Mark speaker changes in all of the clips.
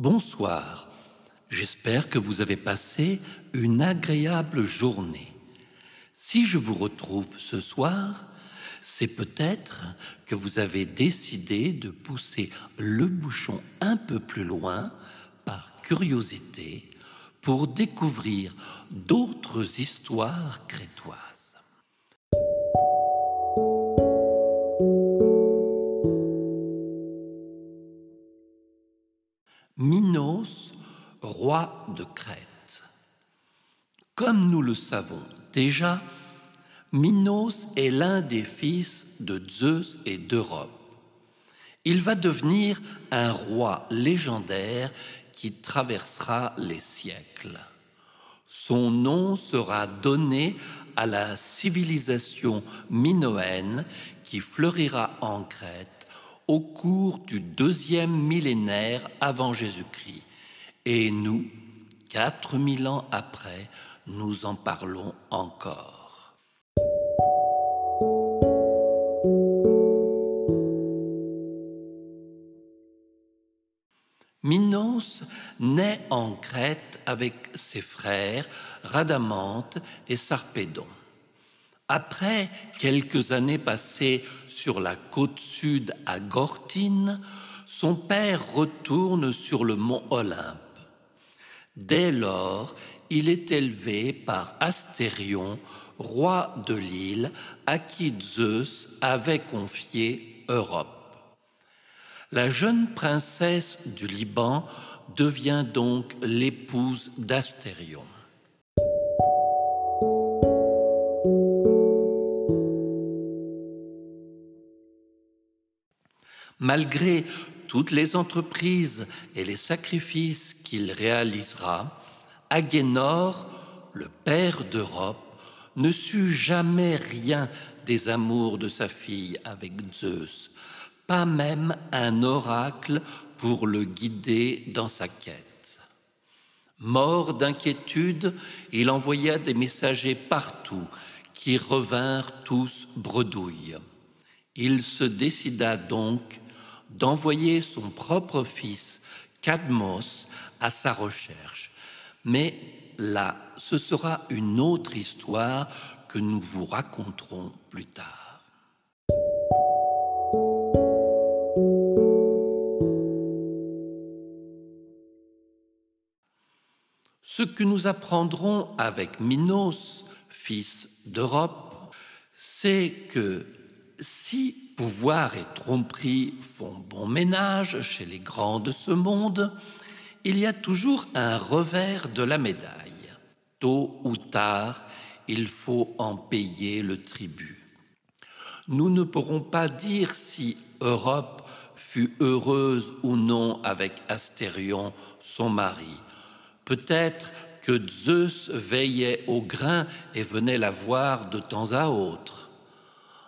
Speaker 1: Bonsoir, j'espère que vous avez passé une agréable journée. Si je vous retrouve ce soir, c'est peut-être que vous avez décidé de pousser le bouchon un peu plus loin par curiosité pour découvrir d'autres histoires crétoises. Roi de Crète. Comme nous le savons déjà, Minos est l'un des fils de Zeus et d'Europe. Il va devenir un roi légendaire qui traversera les siècles. Son nom sera donné à la civilisation minoenne qui fleurira en Crète au cours du deuxième millénaire avant Jésus-Christ. Et nous, quatre mille ans après, nous en parlons encore. Minos naît en Crète avec ses frères Radamante et Sarpédon. Après quelques années passées sur la côte sud à Gortine, son père retourne sur le mont Olympe. Dès lors, il est élevé par Astérion, roi de l'île, à qui Zeus avait confié Europe. La jeune princesse du Liban devient donc l'épouse d'Astérion. Malgré toutes les entreprises et les sacrifices qu'il réalisera, Agénor, le père d'Europe, ne sut jamais rien des amours de sa fille avec Zeus, pas même un oracle pour le guider dans sa quête. Mort d'inquiétude, il envoya des messagers partout qui revinrent tous bredouilles. Il se décida donc d'envoyer son propre fils Cadmos à sa recherche. Mais là, ce sera une autre histoire que nous vous raconterons plus tard. Ce que nous apprendrons avec Minos, fils d'Europe, c'est que si pouvoir et tromperie font bon ménage chez les grands de ce monde, il y a toujours un revers de la médaille. Tôt ou tard, il faut en payer le tribut. Nous ne pourrons pas dire si Europe fut heureuse ou non avec Astérion, son mari. Peut-être que Zeus veillait au grain et venait la voir de temps à autre.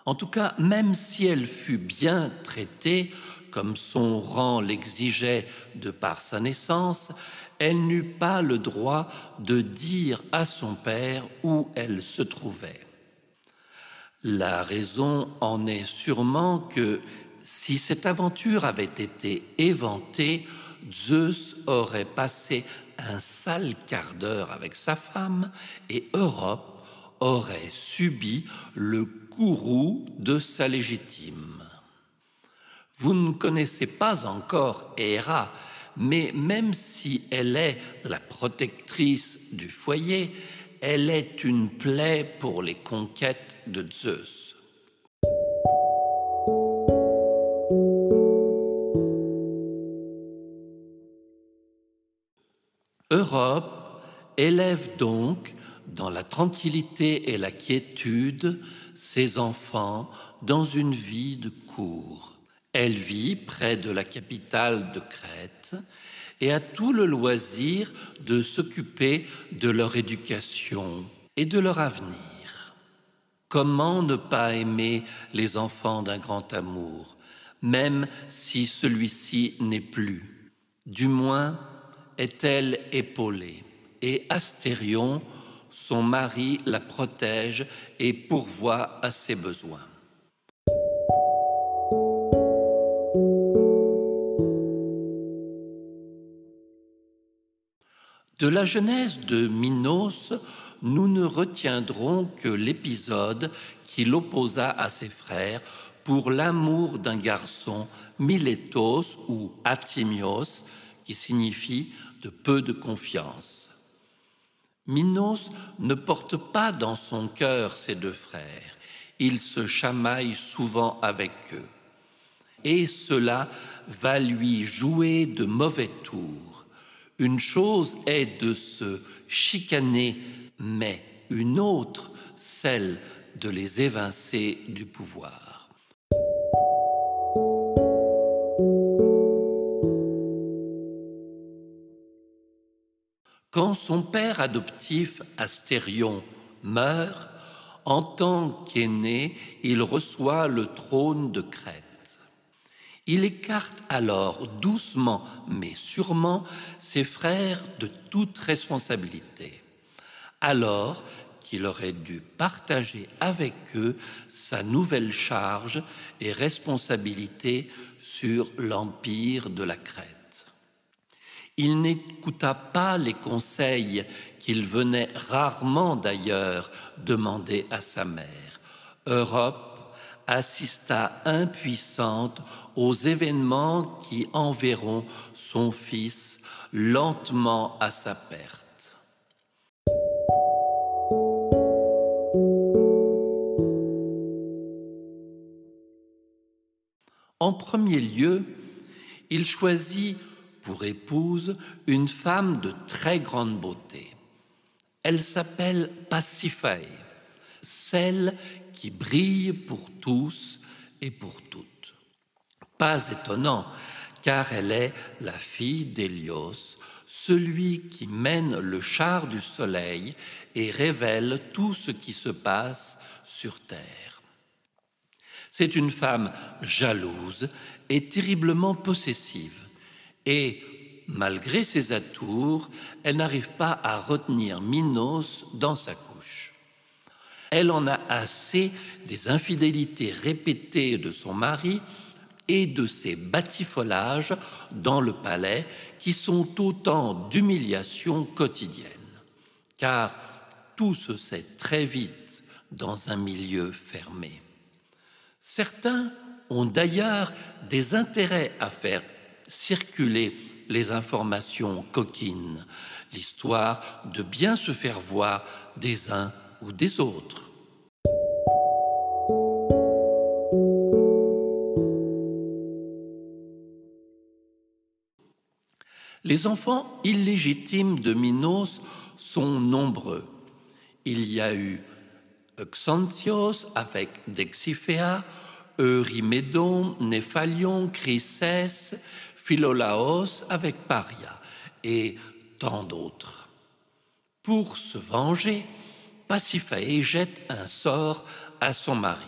Speaker 1: En tout cas, même si elle fut bien traitée, comme son rang l'exigeait de par sa naissance, elle n'eut pas le droit de dire à son père où elle se trouvait. La raison en est sûrement que si cette aventure avait été éventée, Zeus aurait passé un sale quart d'heure avec sa femme et Europe aurait subi le courroux de sa légitime. Vous ne connaissez pas encore Héra, mais même si elle est la protectrice du foyer, elle est une plaie pour les conquêtes de Zeus. Europe élève donc dans la tranquillité et la quiétude ses enfants dans une vie de cour. Elle vit près de la capitale de Crète et a tout le loisir de s'occuper de leur éducation et de leur avenir. Comment ne pas aimer les enfants d'un grand amour, même si celui-ci n'est plus? Du moins est-elle épaulée. Et Astérion son mari la protège et pourvoit à ses besoins. De la genèse de Minos, nous ne retiendrons que l'épisode qui l'opposa à ses frères pour l'amour d'un garçon, Miletos ou Atimios, qui signifie de peu de confiance. Minos ne porte pas dans son cœur ses deux frères, il se chamaille souvent avec eux, et cela va lui jouer de mauvais tours. Une chose est de se chicaner, mais une autre, celle de les évincer du pouvoir. Quand son père adoptif Astérion meurt, en tant qu'aîné, il reçoit le trône de Crète. Il écarte alors doucement mais sûrement ses frères de toute responsabilité. Alors qu'il aurait dû partager avec eux sa nouvelle charge et responsabilité sur l'empire de la Crète. Il n'écouta pas les conseils qu'il venait rarement d'ailleurs demander à sa mère. Europe assista impuissante aux événements qui enverront son fils lentement à sa perte. En premier lieu, il choisit pour épouse une femme de très grande beauté. Elle s'appelle Pasiphae, celle qui brille pour tous et pour toutes. Pas étonnant, car elle est la fille d'Hélios, celui qui mène le char du soleil et révèle tout ce qui se passe sur terre. C'est une femme jalouse et terriblement possessive. Et malgré ses atours, elle n'arrive pas à retenir Minos dans sa couche. Elle en a assez des infidélités répétées de son mari et de ses batifolages dans le palais qui sont autant d'humiliations quotidiennes. Car tout se sait très vite dans un milieu fermé. Certains ont d'ailleurs des intérêts à faire circuler les informations coquines, l'histoire de bien se faire voir des uns ou des autres. Les enfants illégitimes de Minos sont nombreux. Il y a eu Xanthios avec Dexiphéa, Eurymédon, Néphalion, Chrysès, Philolaos avec Paria et tant d'autres. Pour se venger, Pasiphae jette un sort à son mari,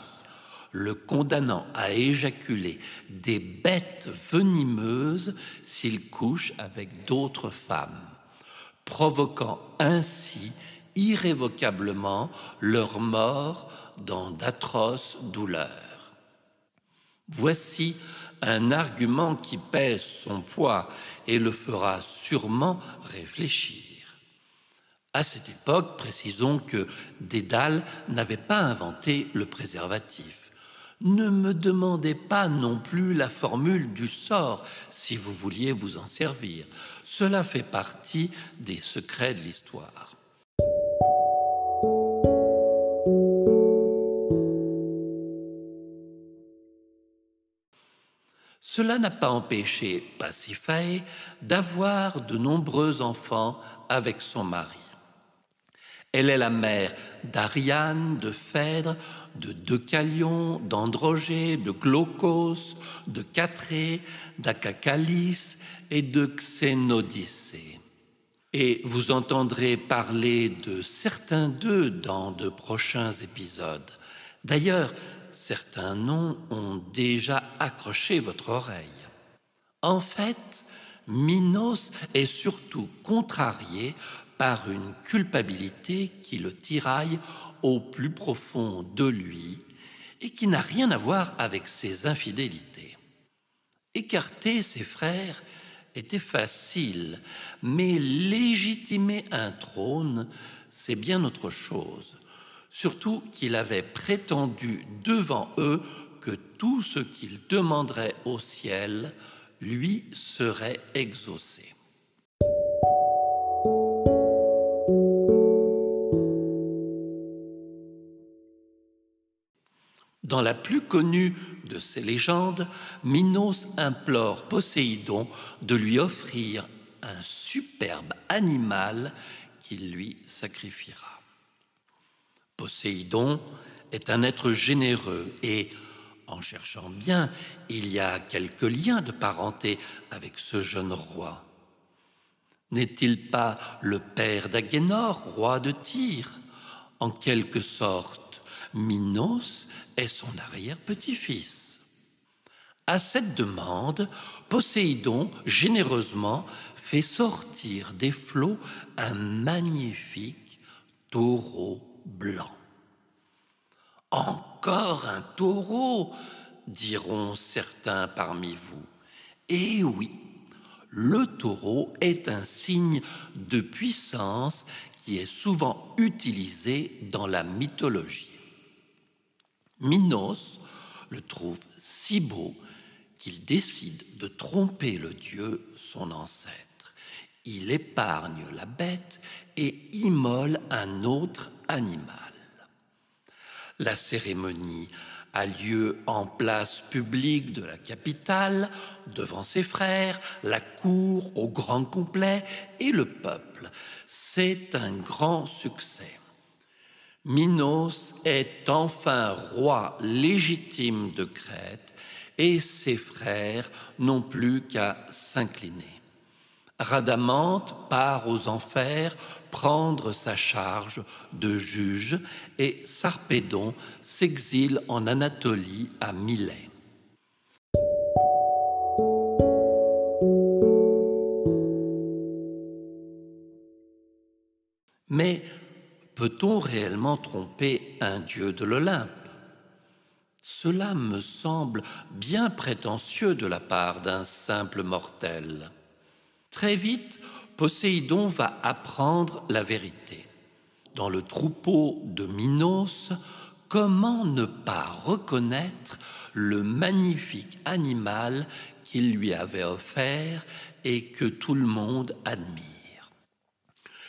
Speaker 1: le condamnant à éjaculer des bêtes venimeuses s'il couche avec d'autres femmes, provoquant ainsi irrévocablement leur mort dans d'atroces douleurs. Voici un argument qui pèse son poids et le fera sûrement réfléchir. À cette époque, précisons que Dédale n'avait pas inventé le préservatif. Ne me demandez pas non plus la formule du sort si vous vouliez vous en servir. Cela fait partie des secrets de l'histoire. Cela n'a pas empêché Pasiphae d'avoir de nombreux enfants avec son mari. Elle est la mère d'Ariane, de Phèdre, de Deucalion, d'Androgée, de Glaucos, de Catré, d'Acacalis et de Xénodicée. Et vous entendrez parler de certains d'eux dans de prochains épisodes. D'ailleurs, certains noms ont déjà accroché votre oreille. En fait, Minos est surtout contrarié par une culpabilité qui le tiraille au plus profond de lui et qui n'a rien à voir avec ses infidélités. Écarter ses frères était facile, mais légitimer un trône, c'est bien autre chose. Surtout qu'il avait prétendu devant eux que tout ce qu'il demanderait au ciel lui serait exaucé. Dans la plus connue de ces légendes, Minos implore Poséidon de lui offrir un superbe animal qu'il lui sacrifiera. Poséidon est un être généreux et, en cherchant bien, il y a quelques liens de parenté avec ce jeune roi. N'est-il pas le père d'Agénor, roi de Tyr? En quelque sorte, Minos est son arrière-petit-fils. À cette demande, Poséidon généreusement fait sortir des flots un magnifique taureau Encore un taureau, diront certains parmi vous. Eh oui, le taureau est un signe de puissance qui est souvent utilisé dans la mythologie. Minos le trouve si beau qu'il décide de tromper le dieu, son ancêtre. Il épargne la bête et immole un autre animal. La cérémonie a lieu en place publique de la capitale, devant ses frères, la cour au grand complet et le peuple. C'est un grand succès. Minos est enfin roi légitime de Crète et ses frères n'ont plus qu'à s'incliner. Radamante part aux enfers prendre sa charge de juge et Sarpédon s'exile en Anatolie à Milet. Mais peut-on réellement tromper un dieu de l'Olympe? Cela me semble bien prétentieux de la part d'un simple mortel. Très vite, Poséidon va apprendre la vérité. Dans le troupeau de Minos, comment ne pas reconnaître le magnifique animal qu'il lui avait offert et que tout le monde admire?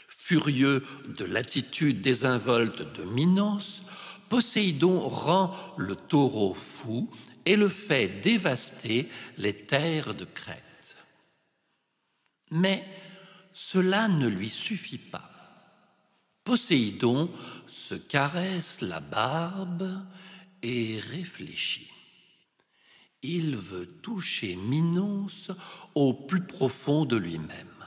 Speaker 1: Furieux de l'attitude désinvolte de Minos, Poséidon rend le taureau fou et le fait dévaster les terres de Crète. Mais cela ne lui suffit pas. Poséidon se caresse la barbe et réfléchit. Il veut toucher Minos au plus profond de lui-même.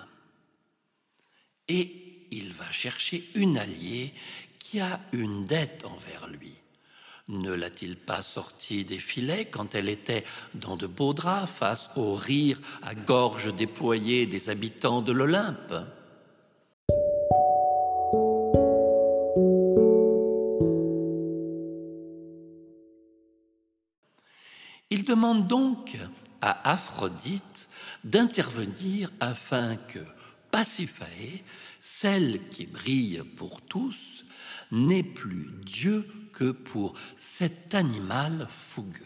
Speaker 1: Et il va chercher une alliée qui a une dette envers lui. Ne l'a-t-il pas sortie des filets quand elle était dans de beaux draps face au rire à gorge déployée des habitants de l'Olympe? Il demande donc à Aphrodite d'intervenir afin que Pasiphae celle qui brille pour tous, n'est plus Dieu que pour cet animal fougueux.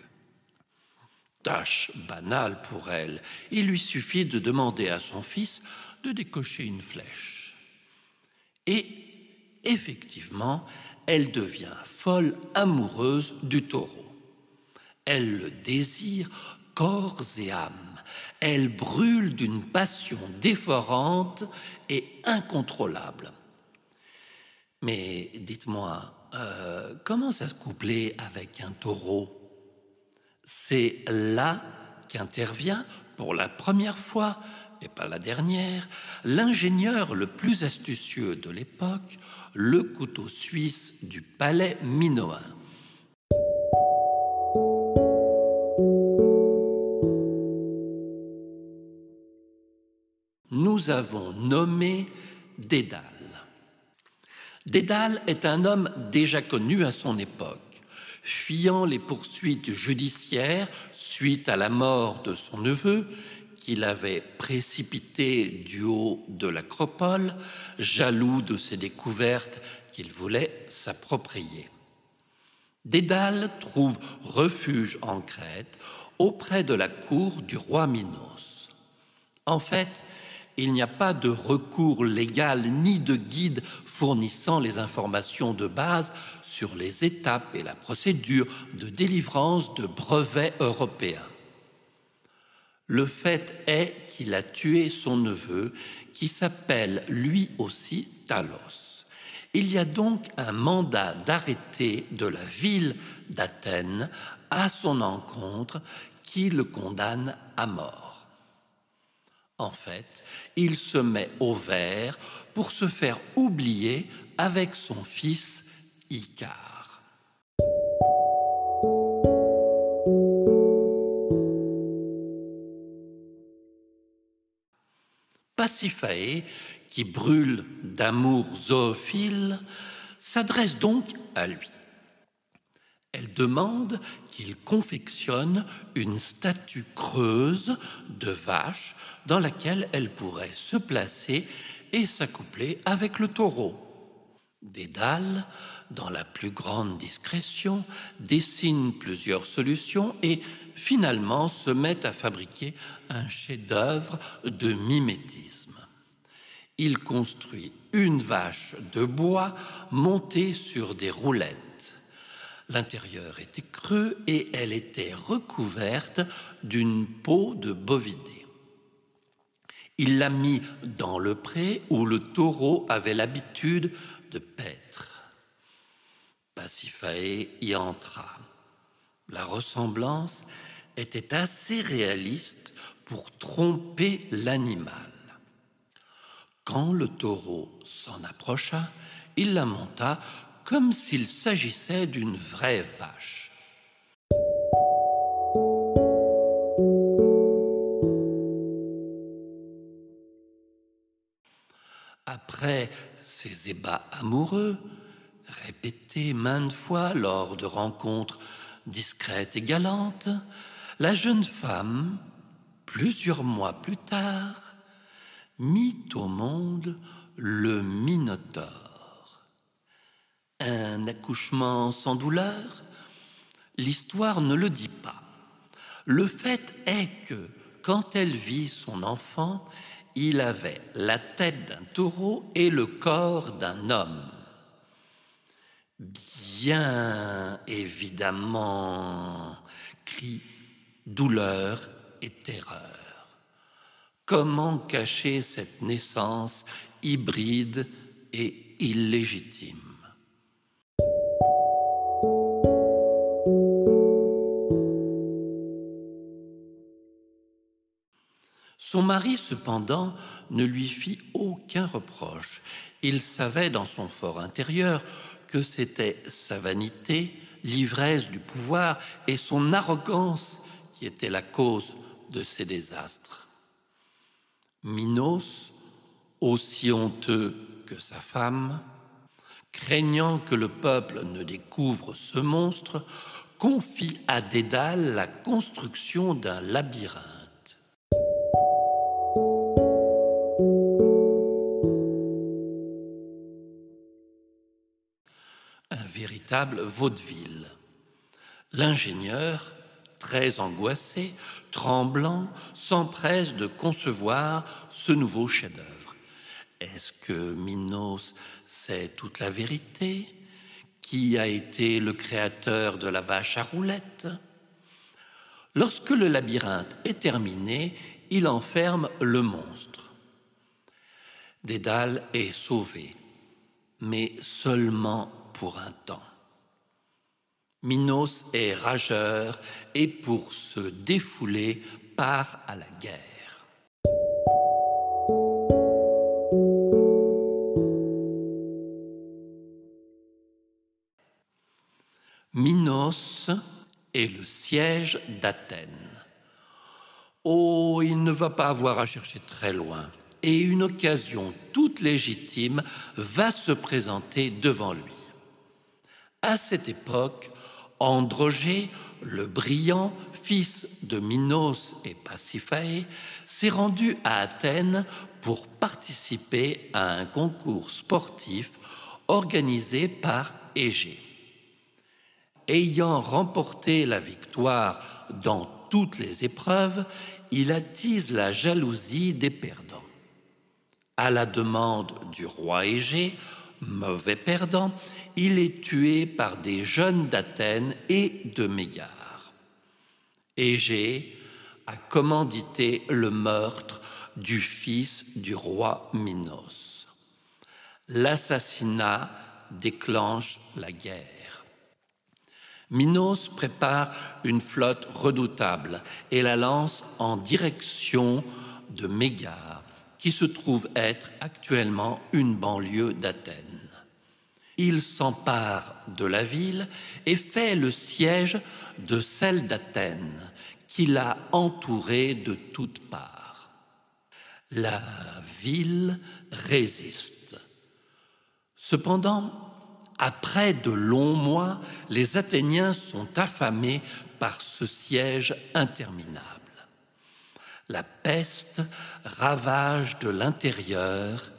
Speaker 1: Tâche banale pour elle, il lui suffit de demander à son fils de décocher une flèche. Et effectivement, elle devient folle amoureuse du taureau. Elle le désire corps et âme elle brûle d'une passion dévorante et incontrôlable. Mais dites-moi, euh, comment ça se couplait avec un taureau? C'est là qu'intervient pour la première fois, et pas la dernière, l'ingénieur le plus astucieux de l'époque, le couteau suisse du palais minoen. Nous avons nommé Dédale. Dédale est un homme déjà connu à son époque. Fuyant les poursuites judiciaires suite à la mort de son neveu, qu'il avait précipité du haut de l'acropole, jaloux de ses découvertes qu'il voulait s'approprier. Dédale trouve refuge en Crète auprès de la cour du roi Minos. En fait, il n'y a pas de recours légal ni de guide fournissant les informations de base sur les étapes et la procédure de délivrance de brevets européens. Le fait est qu'il a tué son neveu, qui s'appelle lui aussi Talos. Il y a donc un mandat d'arrêté de la ville d'Athènes à son encontre qui le condamne à mort. En fait, il se met au vert pour se faire oublier avec son fils Icare. Pasiphae, qui brûle d'amour zoophile, s'adresse donc à lui. Elle demande qu'il confectionne une statue creuse de vache dans laquelle elle pourrait se placer et s'accoupler avec le taureau. Dédale, dans la plus grande discrétion, dessine plusieurs solutions et finalement se met à fabriquer un chef-d'œuvre de mimétisme. Il construit une vache de bois montée sur des roulettes. L'intérieur était creux et elle était recouverte d'une peau de bovidé. Il l'a mis dans le pré où le taureau avait l'habitude de paître. Pasiphae y entra. La ressemblance était assez réaliste pour tromper l'animal. Quand le taureau s'en approcha, il la monta comme s'il s'agissait d'une vraie vache. Après ces ébats amoureux, répétés maintes fois lors de rencontres discrètes et galantes, la jeune femme, plusieurs mois plus tard, mit au monde le Minotaure. Un accouchement sans douleur L'histoire ne le dit pas. Le fait est que, quand elle vit son enfant, il avait la tête d'un taureau et le corps d'un homme. Bien évidemment, cri, douleur et terreur. Comment cacher cette naissance hybride et illégitime? Son mari, cependant, ne lui fit aucun reproche. Il savait dans son fort intérieur que c'était sa vanité, l'ivresse du pouvoir et son arrogance qui étaient la cause de ces désastres. Minos, aussi honteux que sa femme, craignant que le peuple ne découvre ce monstre, confie à Dédale la construction d'un labyrinthe. Vaudeville. L'ingénieur, très angoissé, tremblant, s'empresse de concevoir ce nouveau chef-d'œuvre. Est-ce que Minos sait toute la vérité? Qui a été le créateur de la vache à roulettes? Lorsque le labyrinthe est terminé, il enferme le monstre. Dédale est sauvé, mais seulement pour un temps. Minos est rageur et pour se défouler part à la guerre. Minos est le siège d'Athènes. Oh, il ne va pas avoir à chercher très loin, et une occasion toute légitime va se présenter devant lui. À cette époque, Androgée, le brillant, fils de Minos et Pasiphae, s'est rendu à Athènes pour participer à un concours sportif organisé par Égée. Ayant remporté la victoire dans toutes les épreuves, il attise la jalousie des perdants. À la demande du roi Égée, mauvais perdant, il est tué par des jeunes d'Athènes et de Mégare. Égée a commandité le meurtre du fils du roi Minos. L'assassinat déclenche la guerre. Minos prépare une flotte redoutable et la lance en direction de Mégare, qui se trouve être actuellement une banlieue d'Athènes. Il s'empare de la ville et fait le siège de celle d'Athènes, qui l'a entourée de toutes parts. La ville résiste. Cependant, après de longs mois, les Athéniens sont affamés par ce siège interminable. La peste ravage de l'intérieur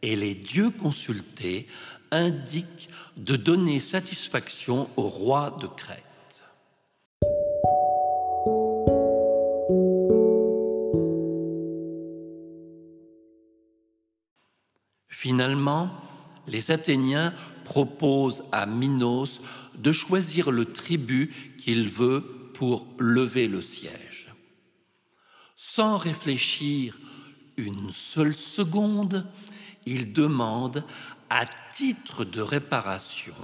Speaker 1: et les dieux consultés indiquent de donner satisfaction au roi de Crète. Finalement, les Athéniens proposent à Minos de choisir le tribut qu'il veut pour lever le siège. Sans réfléchir une seule seconde, il demande, à titre de réparation,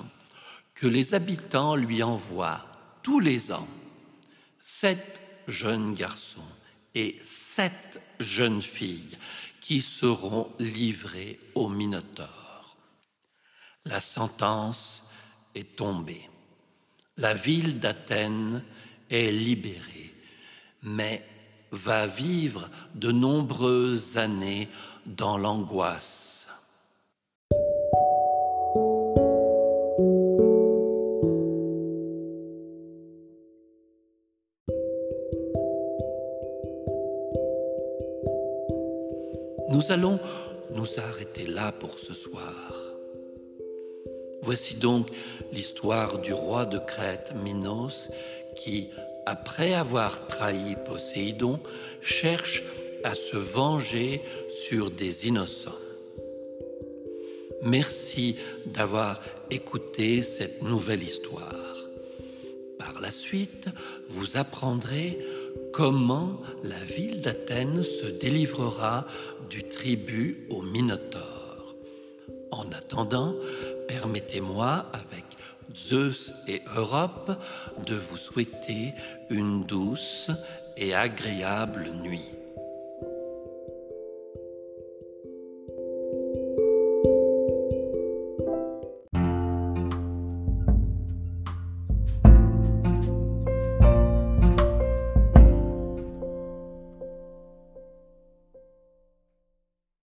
Speaker 1: que les habitants lui envoient tous les ans sept jeunes garçons et sept jeunes filles qui seront livrés au Minotaure. La sentence est tombée. La ville d'Athènes est libérée, mais va vivre de nombreuses années dans l'angoisse. Nous allons nous arrêter là pour ce soir. Voici donc l'histoire du roi de Crète, Minos, qui, après avoir trahi Poséidon, cherche à se venger sur des innocents. Merci d'avoir écouté cette nouvelle histoire. Par la suite, vous apprendrez comment la ville d'Athènes se délivrera du tribut au Minotaure. En attendant, permettez-moi, avec Zeus et Europe, de vous souhaiter une douce et agréable nuit.